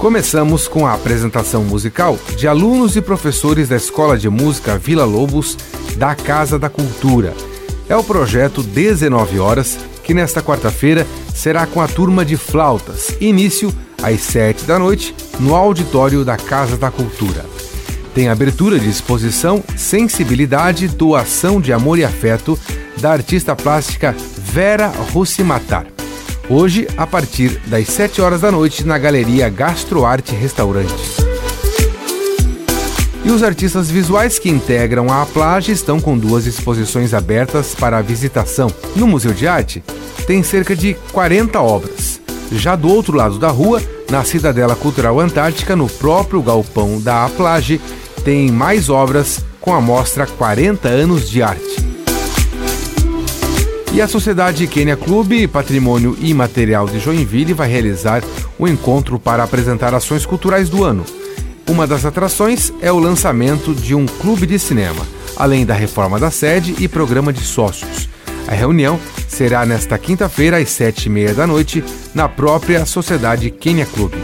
Começamos com a apresentação musical de alunos e professores da Escola de Música Vila Lobos da Casa da Cultura. É o projeto 19 horas, que nesta quarta-feira será com a turma de flautas, início às 7 da noite no auditório da Casa da Cultura. Tem abertura de exposição Sensibilidade, Doação de Amor e Afeto da artista plástica Vera Rossimatar. Hoje, a partir das 7 horas da noite, na Galeria Gastroarte Restaurante. E os artistas visuais que integram a Plage estão com duas exposições abertas para a visitação. No Museu de Arte, tem cerca de 40 obras. Já do outro lado da rua, na Cidadela Cultural Antártica, no próprio galpão da Plage, tem mais obras com a mostra 40 anos de arte. E a Sociedade Quênia Clube Patrimônio Imaterial de Joinville vai realizar o um encontro para apresentar ações culturais do ano. Uma das atrações é o lançamento de um clube de cinema, além da reforma da sede e programa de sócios. A reunião será nesta quinta-feira às sete e meia da noite na própria Sociedade Quênia Clube.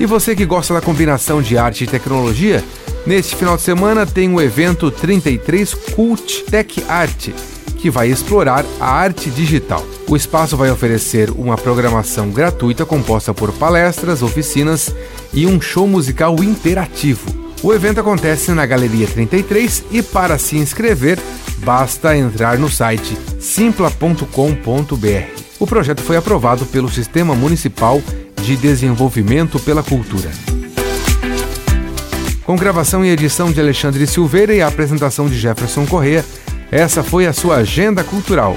E você que gosta da combinação de arte e tecnologia, Neste final de semana tem o evento 33 Cult Tech Art, que vai explorar a arte digital. O espaço vai oferecer uma programação gratuita composta por palestras, oficinas e um show musical interativo. O evento acontece na Galeria 33 e para se inscrever basta entrar no site simpla.com.br. O projeto foi aprovado pelo Sistema Municipal de Desenvolvimento pela Cultura com gravação e edição de Alexandre Silveira e a apresentação de Jefferson Corrêa. Essa foi a sua agenda cultural.